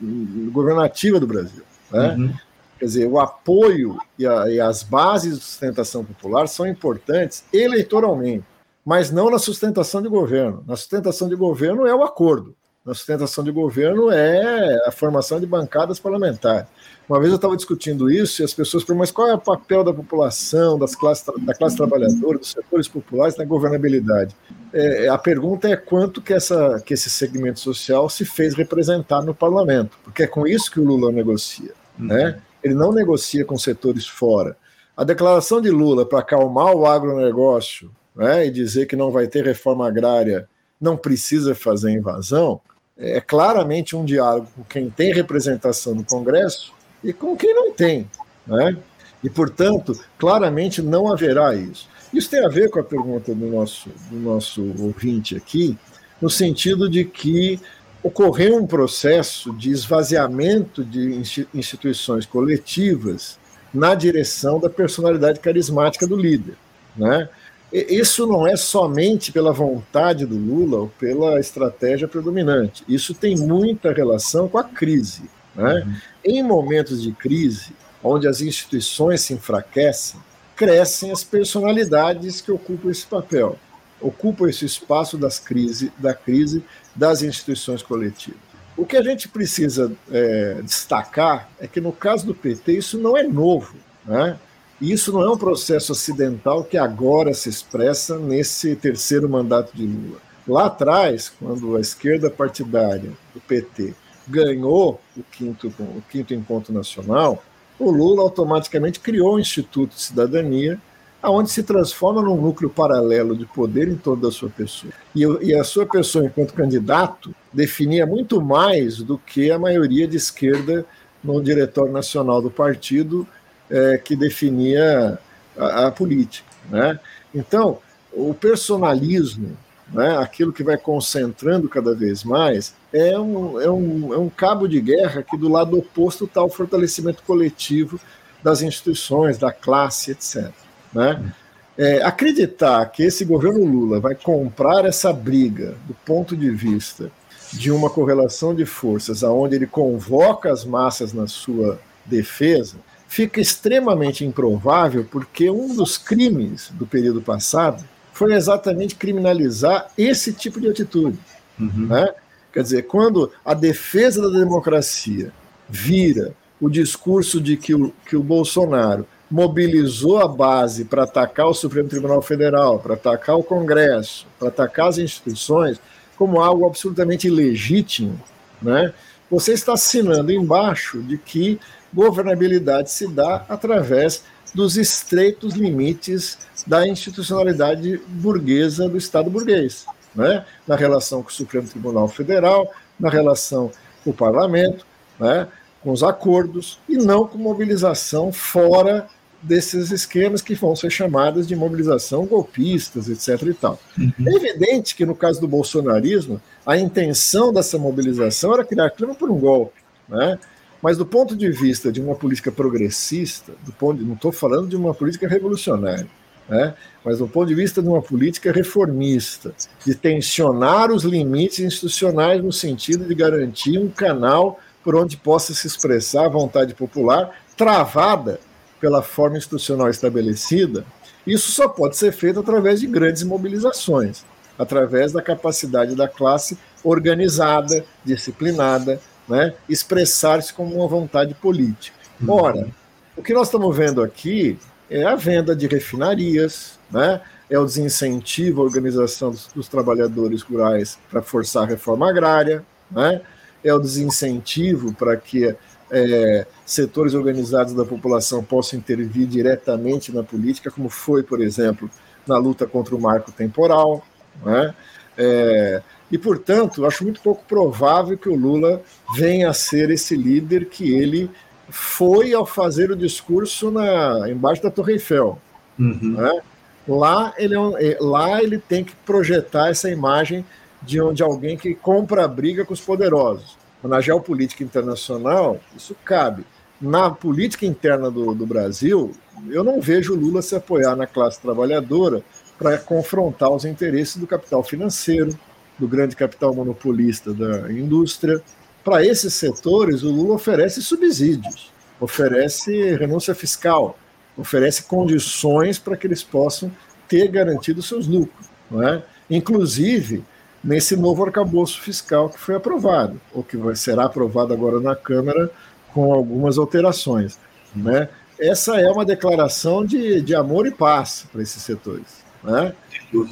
governativa do Brasil. Né? Uhum. Quer dizer, o apoio e, a, e, as bases de sustentação popular são importantes eleitoralmente, mas não na sustentação de governo. Na sustentação de governo é o acordo. Na sustentação de governo é a formação de bancadas parlamentares. Uma vez eu estava discutindo isso e as pessoas perguntam, mas qual é o papel da população, das classes, da classe trabalhadora, dos setores populares na governabilidade? É, a pergunta é quanto que, essa, que esse segmento social se fez representar no parlamento, porque é com isso que o Lula negocia. Né? Uhum. Né? Ele não negocia com setores fora. A declaração de Lula para acalmar o agronegócio né, e dizer que não vai ter reforma agrária, não precisa fazer invasão, é claramente um diálogo com quem tem representação no Congresso e com quem não tem. Né? E, portanto, claramente não haverá isso. Isso tem a ver com a pergunta do nosso, do nosso ouvinte aqui, no sentido de que ocorreu um processo de esvaziamento de instituições coletivas na direção da personalidade carismática do líder. Né? Isso não é somente pela vontade do Lula ou pela estratégia predominante. Isso tem muita relação com a crise. Né? Uhum. Em momentos de crise, onde as instituições se enfraquecem, crescem as personalidades que ocupam esse papel, ocupam esse espaço das crise, da crise das instituições coletivas. O que a gente precisa é, destacar é que, no caso do PT, isso não é novo. Né? Isso não é um processo acidental que agora se expressa nesse terceiro mandato de Lula. Lá atrás, quando a esquerda partidária do PT ganhou o quinto, o quinto encontro nacional, o Lula automaticamente criou o Instituto de Cidadania, aonde se transforma num núcleo paralelo de poder em torno da sua pessoa. E, e, a sua pessoa, enquanto candidato, definia muito mais do que a maioria de esquerda no diretório nacional do partido, é, que definia a, a política. Né? Então, o personalismo né, aquilo que vai concentrando cada vez mais, é um, é, um, é um cabo de guerra que do lado oposto está o fortalecimento coletivo das instituições, da classe, etc. Né? É, acreditar que esse governo Lula vai comprar essa briga do ponto de vista de uma correlação de forças aonde ele convoca as massas na sua defesa fica extremamente improvável porque um dos crimes do período passado foi exatamente criminalizar esse tipo de atitude. Uhum. Né? Quer dizer, quando a defesa da democracia vira o discurso de que o, que o Bolsonaro mobilizou a base para atacar o Supremo Tribunal Federal, para atacar o Congresso, para atacar as instituições, como algo absolutamente ilegítimo, né? você está assinando embaixo de que governabilidade se dá através dos estreitos limites da institucionalidade burguesa do Estado burguês, né? na relação com o Supremo Tribunal Federal, na relação com o parlamento, né? com os acordos, e não com mobilização fora desses esquemas que vão ser chamadas de mobilização golpistas, etc. E tal. Uhum. É evidente que, no caso do bolsonarismo, a intenção dessa mobilização era criar clima por um golpe. Né? Mas do ponto de vista de uma política progressista, do ponto de, não estou falando de uma política revolucionária, né? mas do ponto de vista de uma política reformista, de tensionar os limites institucionais no sentido de garantir um canal por onde possa se expressar a vontade popular, travada pela forma institucional estabelecida, isso só pode ser feito através de grandes mobilizações, através da capacidade da classe organizada, disciplinada, né, expressar-se como uma vontade política. Uhum. Ora, o que nós estamos vendo aqui é a venda de refinarias, né, é o desincentivo à organização dos, dos trabalhadores rurais para forçar a reforma agrária, né, é o desincentivo para que é, setores organizados da população possam intervir diretamente na política, como foi, por exemplo, na luta contra o marco temporal. Né? É, e, portanto, acho muito pouco provável que o Lula venha a ser esse líder que ele foi ao fazer o discurso na, embaixo da Torre Eiffel. Uhum. Né? Lá, ele, é é, lá ele tem que projetar essa imagem de, onde alguém que compra a briga com os poderosos. Na geopolítica internacional, isso cabe. Na política interna do, do Brasil, eu não vejo Lula se apoiar na classe trabalhadora para confrontar os interesses do capital financeiro, do grande capital monopolista da indústria. Para esses setores, o Lula oferece subsídios, oferece renúncia fiscal, oferece condições para que eles possam ter garantido seus lucros. Não é? Inclusive, nesse novo arcabouço fiscal que foi aprovado, ou que vai, será aprovado agora na Câmara com algumas alterações. Né? Essa é uma declaração de, de amor e paz para esses setores. Né?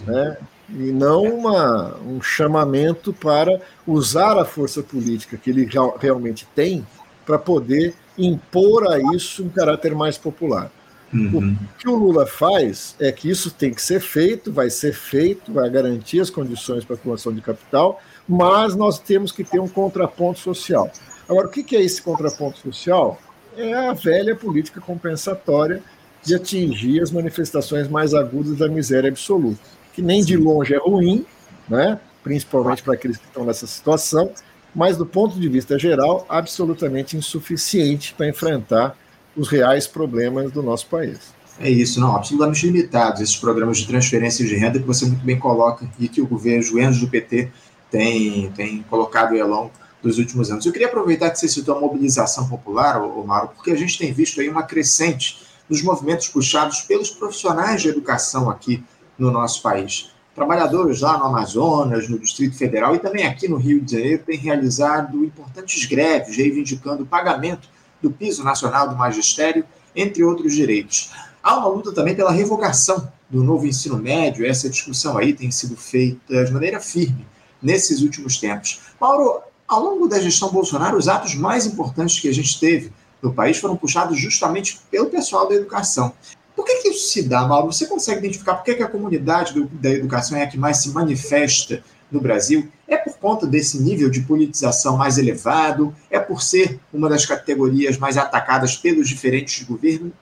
né? e não uma, um chamamento para usar a força política que ele realmente tem para poder impor a isso um caráter mais popular. Uhum. O que o Lula faz é que isso tem que ser feito, vai ser feito, vai garantir as condições para a formação de capital, mas nós temos que ter um contraponto social. Agora, o que é esse contraponto social? É a velha política compensatória de atingir as manifestações mais agudas da miséria absoluta que nem de longe é ruim, né? principalmente para aqueles que estão nessa situação, mas do ponto de vista geral, absolutamente insuficiente para enfrentar os reais problemas do nosso país. É isso, não, absolutamente limitados esses programas de transferência de renda que você muito bem coloca e que o governo, os do PT tem, tem colocado ao longo dos últimos anos. Eu queria aproveitar que você citou a mobilização popular, Omar, porque a gente tem visto aí uma crescente dos movimentos puxados pelos profissionais de educação aqui no nosso país. Trabalhadores lá no Amazonas, no Distrito Federal e também aqui no Rio de Janeiro têm realizado importantes greves reivindicando o pagamento do piso nacional do magistério, entre outros direitos. há uma luta também pela revogação do novo ensino médio. Essa discussão aí tem sido feita de maneira firme nesses últimos tempos. Mauro, ao longo da gestão Bolsonaro, os atos mais importantes que a gente teve no país foram puxados justamente pelo pessoal da educação. Por que, que isso se dá, Mauro? Você consegue identificar por que, que a comunidade do, da educação é a que mais se manifesta no Brasil? É por conta desse nível de politização mais elevado? É por ser uma das categorias mais atacadas pelos diferentes governos,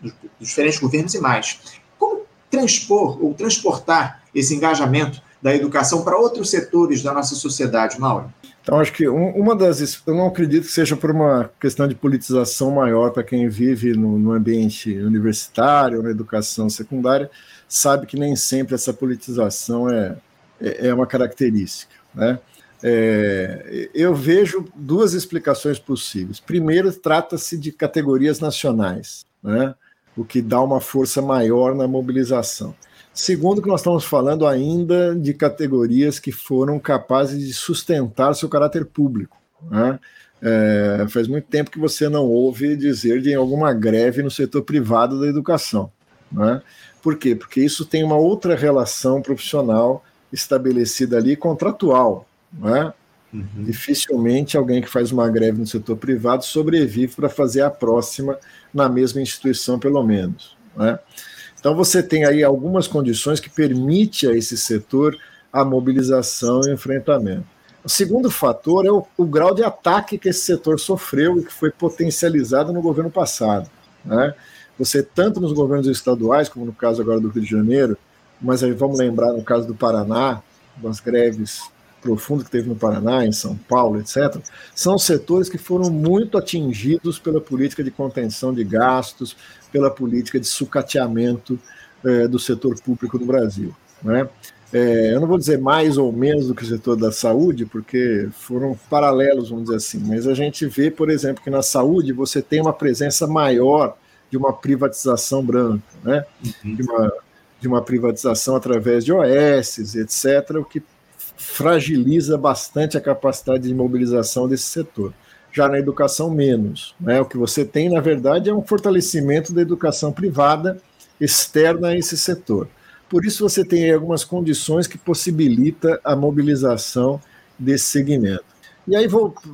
dos diferentes governos e mais? Como transpor ou transportar esse engajamento da educação para outros setores da nossa sociedade, Mauro? Então, acho que uma das. Eu não acredito que seja por uma questão de politização maior para quem vive no, no, ambiente universitário, na educação secundária, sabe que nem sempre essa politização é, é, é uma característica. Né? É, eu vejo duas explicações possíveis. Primeiro, trata-se de categorias nacionais, né? o que dá uma força maior na mobilização. Segundo, que nós estamos falando ainda de categorias que foram capazes de sustentar seu caráter público. Né? É, faz muito tempo que você não ouve dizer de alguma greve no setor privado da educação. Né? Por quê? Porque isso tem uma outra relação profissional estabelecida ali, contratual. Né? Uhum. Dificilmente alguém que faz uma greve no setor privado sobrevive para fazer a próxima na mesma instituição, pelo menos. Né? Então você tem aí algumas condições que permitem a esse setor a mobilização e o enfrentamento. O segundo fator é o, o, grau de ataque que esse setor sofreu e que foi potencializado no governo passado. Né? Você, tanto nos governos estaduais, como no caso agora do Rio de Janeiro, mas aí vamos lembrar no caso do Paraná, das greves profundo que teve no Paraná, em São Paulo, etc., são setores que foram muito atingidos pela política de contenção de gastos, pela política de sucateamento é, do setor público no Brasil. Né? É, eu não vou dizer mais ou menos do que o setor da saúde, porque foram paralelos, vamos dizer assim, mas a gente vê, por exemplo, que na saúde você tem uma presença maior de uma privatização branca, né? Uhum. de, uma, de uma privatização através de OS, etc., o que fragiliza bastante a capacidade de mobilização desse setor. Já na educação, menos. Né? O que você tem, na verdade, é um fortalecimento da educação privada externa a esse setor. Por isso, você tem algumas condições que possibilita a mobilização desse segmento. E aí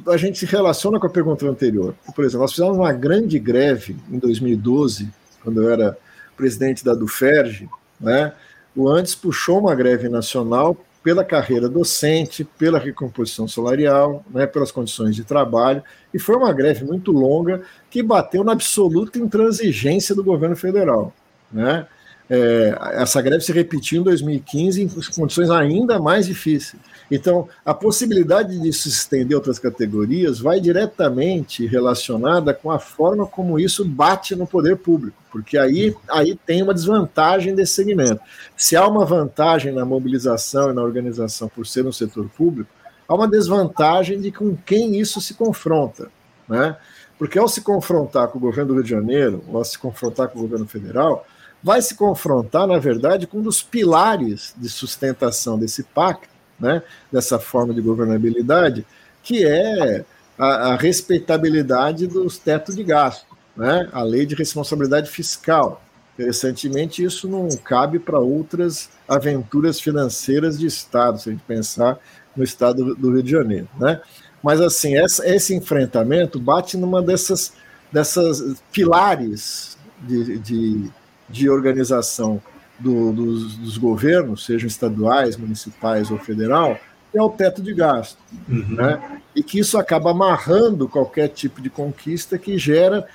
a gente se relaciona com a pergunta anterior. Por exemplo, nós fizemos uma grande greve em 2012, quando eu era presidente da Duferge, né? O Andes puxou uma greve nacional pela carreira docente, pela recomposição salarial, né, pelas condições de trabalho, e foi uma greve muito longa que bateu na absoluta intransigência do governo federal. Né? É, essa greve se repetiu em 2015 em condições ainda mais difíceis. Então, a possibilidade de se estender a outras categorias vai diretamente relacionada com a forma como isso bate no poder público, porque aí, aí tem uma desvantagem desse segmento. Se há uma vantagem na mobilização e na organização por ser um setor público, há uma desvantagem de com quem isso se confronta. Né? Porque ao se confrontar com o governo do Rio de Janeiro, ou ao se confrontar com o governo federal, vai se confrontar, na verdade, com um dos pilares de sustentação desse pacto, né, dessa forma de governabilidade, que é a, a respeitabilidade dos tetos de gasto, né, a lei de responsabilidade fiscal. Interessantemente, isso não cabe para outras aventuras financeiras de Estado, se a gente pensar no Estado do Rio de Janeiro. Né? Mas, assim, essa, esse enfrentamento bate numa dessas, dessas pilares de, de, de organização do, dos, dos, governos, sejam estaduais, municipais ou federal, é o teto de gasto. Uhum. Né? E que isso acaba amarrando qualquer tipo de conquista que gera,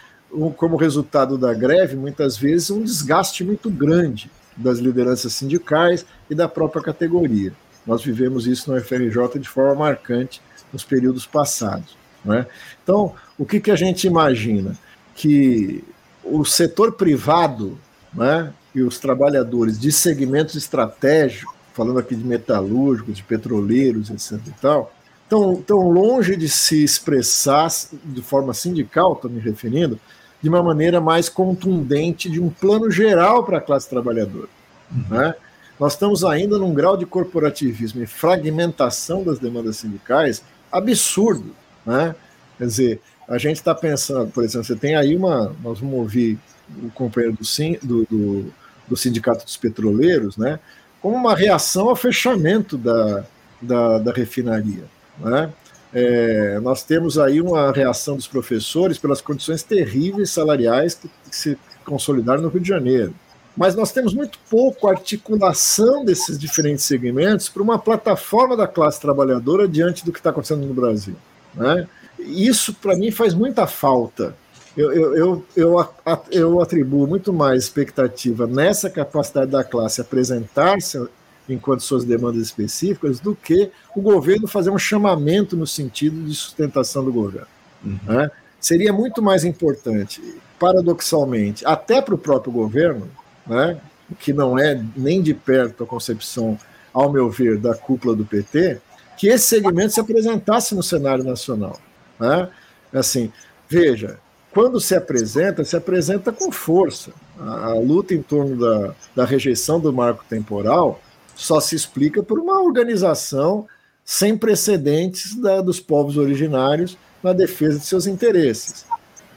como resultado da greve, muitas vezes, um desgaste muito grande das lideranças sindicais e da própria categoria. Nós vivemos isso no FRJ de forma marcante nos períodos passados. Né? Então, o que, que a gente imagina? Que o setor privado né, e os trabalhadores de segmentos estratégicos, falando aqui de metalúrgicos, de petroleiros, etc. e tal, tão, tão longe de se expressar de forma sindical, estou me referindo, de uma maneira mais contundente de um plano geral para a classe trabalhadora. Uhum. Né? Nós estamos ainda num grau de corporativismo e fragmentação das demandas sindicais absurdo. Né? Quer dizer, a gente está pensando, por exemplo, você tem aí uma. Nós vamos ouvir o companheiro do, do, do Sindicato dos Petroleiros, né? Como uma reação ao fechamento da, da, da refinaria. Né? É, nós temos aí uma reação dos professores pelas condições terríveis salariais que, que se consolidaram no Rio de Janeiro. Mas nós temos muito pouco articulação desses diferentes segmentos para uma plataforma da classe trabalhadora diante do que está acontecendo no Brasil. Né? Isso, para mim, faz muita falta. Eu, eu, eu, eu, atribuo muito mais expectativa nessa capacidade da classe apresentar-se enquanto suas demandas específicas, do que o governo fazer um chamamento no sentido de sustentação do governo. Uhum. Né? Seria muito mais importante, paradoxalmente, até para o próprio governo, né, que não é nem de perto a concepção, ao meu ver, da cúpula do PT, que esse segmento se apresentasse no cenário nacional. Né? Assim, veja, quando se apresenta, se apresenta com força. A, a luta em torno da, da rejeição do marco temporal só se explica por uma organização sem precedentes da, dos povos originários na defesa de seus interesses.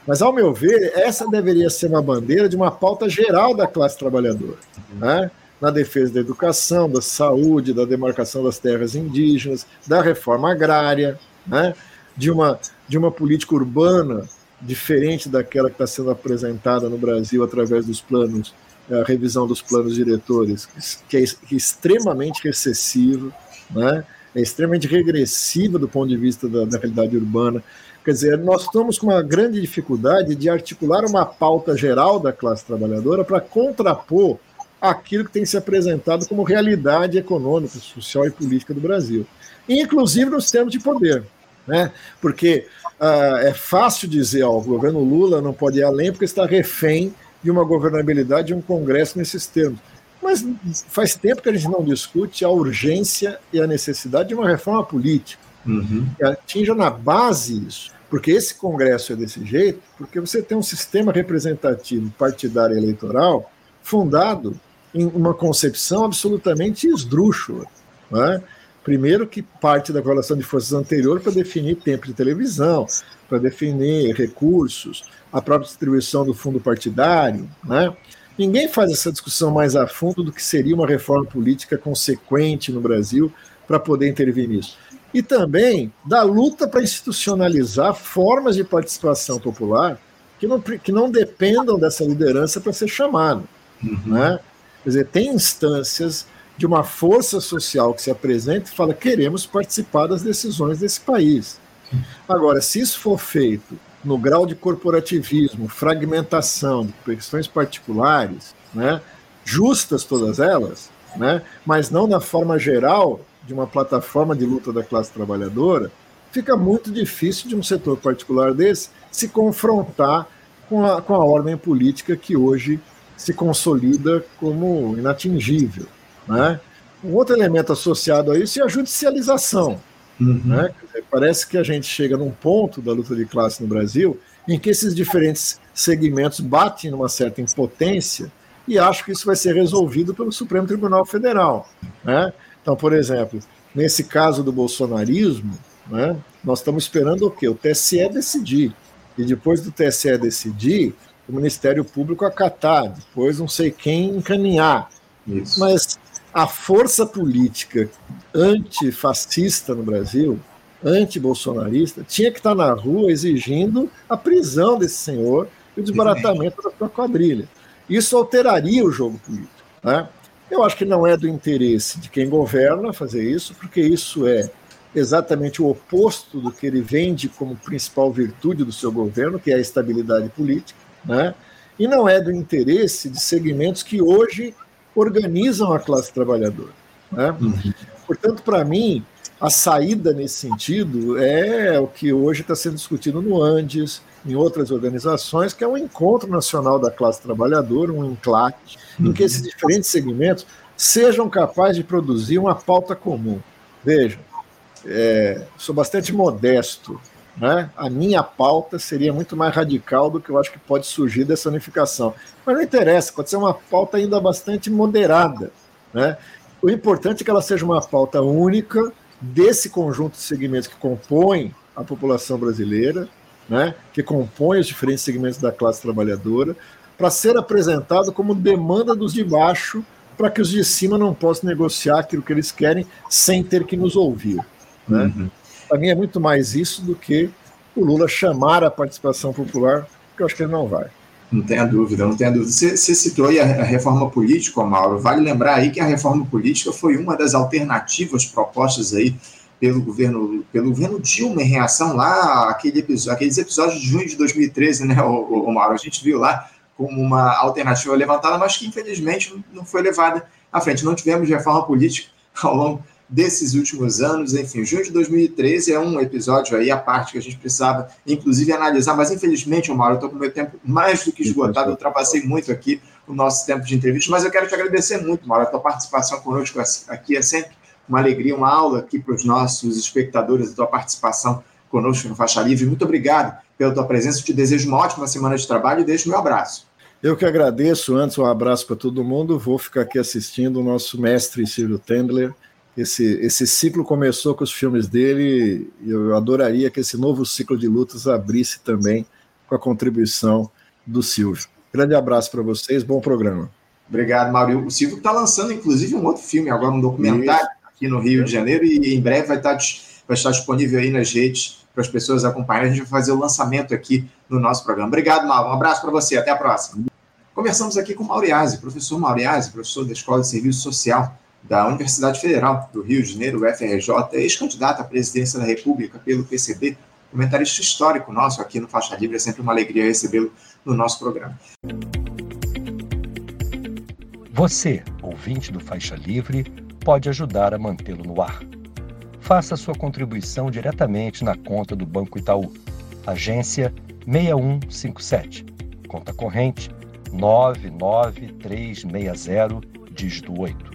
Mas, ao meu ver, essa deveria ser uma bandeira de uma pauta geral da classe trabalhadora, né? na defesa da educação, da saúde, da demarcação das terras indígenas, da reforma agrária, né? de, uma, de uma política urbana diferente daquela que está sendo apresentada no Brasil através dos planos a revisão dos planos diretores, que é, é extremamente recessiva, né? é extremamente regressiva do ponto de vista da, da, realidade urbana. Quer dizer, nós estamos com uma grande dificuldade de articular uma pauta geral da classe trabalhadora para contrapor aquilo que tem se apresentado como realidade econômica, social e política do Brasil, inclusive nos termos de poder. Né? Porque uh, é fácil dizer, ó, o governo Lula não pode ir além porque está refém de uma governabilidade e um Congresso nesses termos. Mas faz tempo que a gente não discute a urgência e a necessidade de uma reforma política. Uhum. Que atinja na base isso. Porque esse Congresso é desse jeito, porque você tem um sistema representativo partidário eleitoral fundado em uma concepção absolutamente esdrúxula. É? Primeiro, que parte da correlação de forças anterior para definir tempo de televisão, para definir recursos, a própria distribuição do fundo partidário. Né? Ninguém faz essa discussão mais a fundo do que seria uma reforma política consequente no Brasil para poder intervir nisso. E também da luta para institucionalizar formas de participação popular que não, que não dependam dessa liderança para ser chamado. Uhum. Né? Quer dizer, tem instâncias de uma força social que se apresenta e fala: queremos participar das decisões desse país. Agora, se isso for feito no grau de corporativismo, fragmentação, de questões particulares, né, justas todas elas, né, mas não na forma geral de uma plataforma de luta da classe trabalhadora, fica muito difícil de um setor particular desse se confrontar com a, com a ordem política que hoje se consolida como inatingível. Né? Um outro elemento associado a isso é a judicialização. Uhum. Né? Parece que a gente chega num ponto da luta de classe no Brasil em que esses diferentes segmentos batem numa certa impotência e acho que isso vai ser resolvido pelo Supremo Tribunal Federal. Né? Então, por exemplo, nesse caso do bolsonarismo, né, nós estamos esperando o quê? O TSE decidir. E depois do TSE decidir, o Ministério Público acatar, depois não sei quem encaminhar. Isso. Mas a força política antifascista no Brasil, anti-bolsonarista, tinha que estar na rua exigindo a prisão desse senhor e o desbaratamento da sua quadrilha. Isso alteraria o jogo político. Né? Eu acho que não é do interesse de quem governa fazer isso, porque isso é exatamente o oposto do que ele vende como principal virtude do seu governo, que é a estabilidade política, né? e não é do interesse de segmentos que hoje organizam a classe trabalhadora. Né? Uhum. Portanto, para mim, a saída nesse sentido é o que hoje está sendo discutido no Andes, em outras organizações, que é um encontro nacional da classe trabalhadora, um enclate, uhum. em que esses diferentes segmentos sejam capazes de produzir uma pauta comum. Veja, é, sou bastante modesto né? A minha pauta seria muito mais radical do que eu acho que pode surgir dessa unificação. Mas não interessa, pode ser uma pauta ainda bastante moderada. Né? O importante é que ela seja uma pauta única desse conjunto de segmentos que compõem a população brasileira, né, que compõem os diferentes segmentos da classe trabalhadora, para ser apresentado como demanda dos de baixo, para que os de cima não possam negociar aquilo que eles querem sem ter que nos ouvir. Né? Uhum. Para mim é muito mais isso do que o Lula chamar a participação popular, que eu acho que ele não vai. Não tenha dúvida, não tenha dúvida. Você, você citou aí a, a, reforma política, Mauro. Vale lembrar aí que a reforma política foi uma das alternativas propostas aí pelo governo, pelo governo Dilma em reação lá àquele episódio, aqueles episódios de junho de 2013, né, o, Mauro? A gente viu lá como uma alternativa levantada, mas que infelizmente não foi levada à frente. Não tivemos reforma política ao longo desses últimos anos. Enfim, junho de 2013 é um episódio aí, a parte que a gente precisava, inclusive, analisar, mas infelizmente, Mauro, eu estou com o meu tempo mais do que esgotado, eu ultrapassei muito aqui o nosso tempo de entrevista, mas eu quero te agradecer muito, Mauro, a tua participação conosco aqui é sempre uma alegria, uma aula aqui para os nossos espectadores, a tua participação conosco no Faixa Livre. Muito obrigado pela tua presença, te desejo uma ótima semana de trabalho e deixo meu abraço. Eu que agradeço. Antes, um abraço para todo mundo. Vou ficar aqui assistindo o nosso mestre Ciro Tendler, esse, esse ciclo começou com os filmes dele e eu adoraria que esse novo ciclo de lutas abrisse também com a contribuição do Silvio. Grande abraço para vocês, bom programa. Obrigado, Mário. O Silvio está lançando, inclusive, um outro filme, agora um documentário Isso. aqui no Rio de Janeiro, e em breve vai estar, tá vai estar disponível aí nas redes para as pessoas acompanharem. A gente vai fazer o lançamento aqui no nosso programa. Obrigado, Mauro. Um abraço para você, até a próxima. Conversamos aqui com o Mauriase, professor Mauriase, professor da Escola de Serviço Social da Universidade Federal do Rio de Janeiro, UFRJ, ex-candidato à presidência da República pelo PCB, comentarista histórico nosso aqui no Faixa Livre. É sempre uma alegria recebê-lo no nosso programa. Você, ouvinte do Faixa Livre, pode ajudar a mantê-lo no ar. Faça sua contribuição diretamente na conta do Banco Itaú, agência 6157, conta corrente 99360, dígito 8.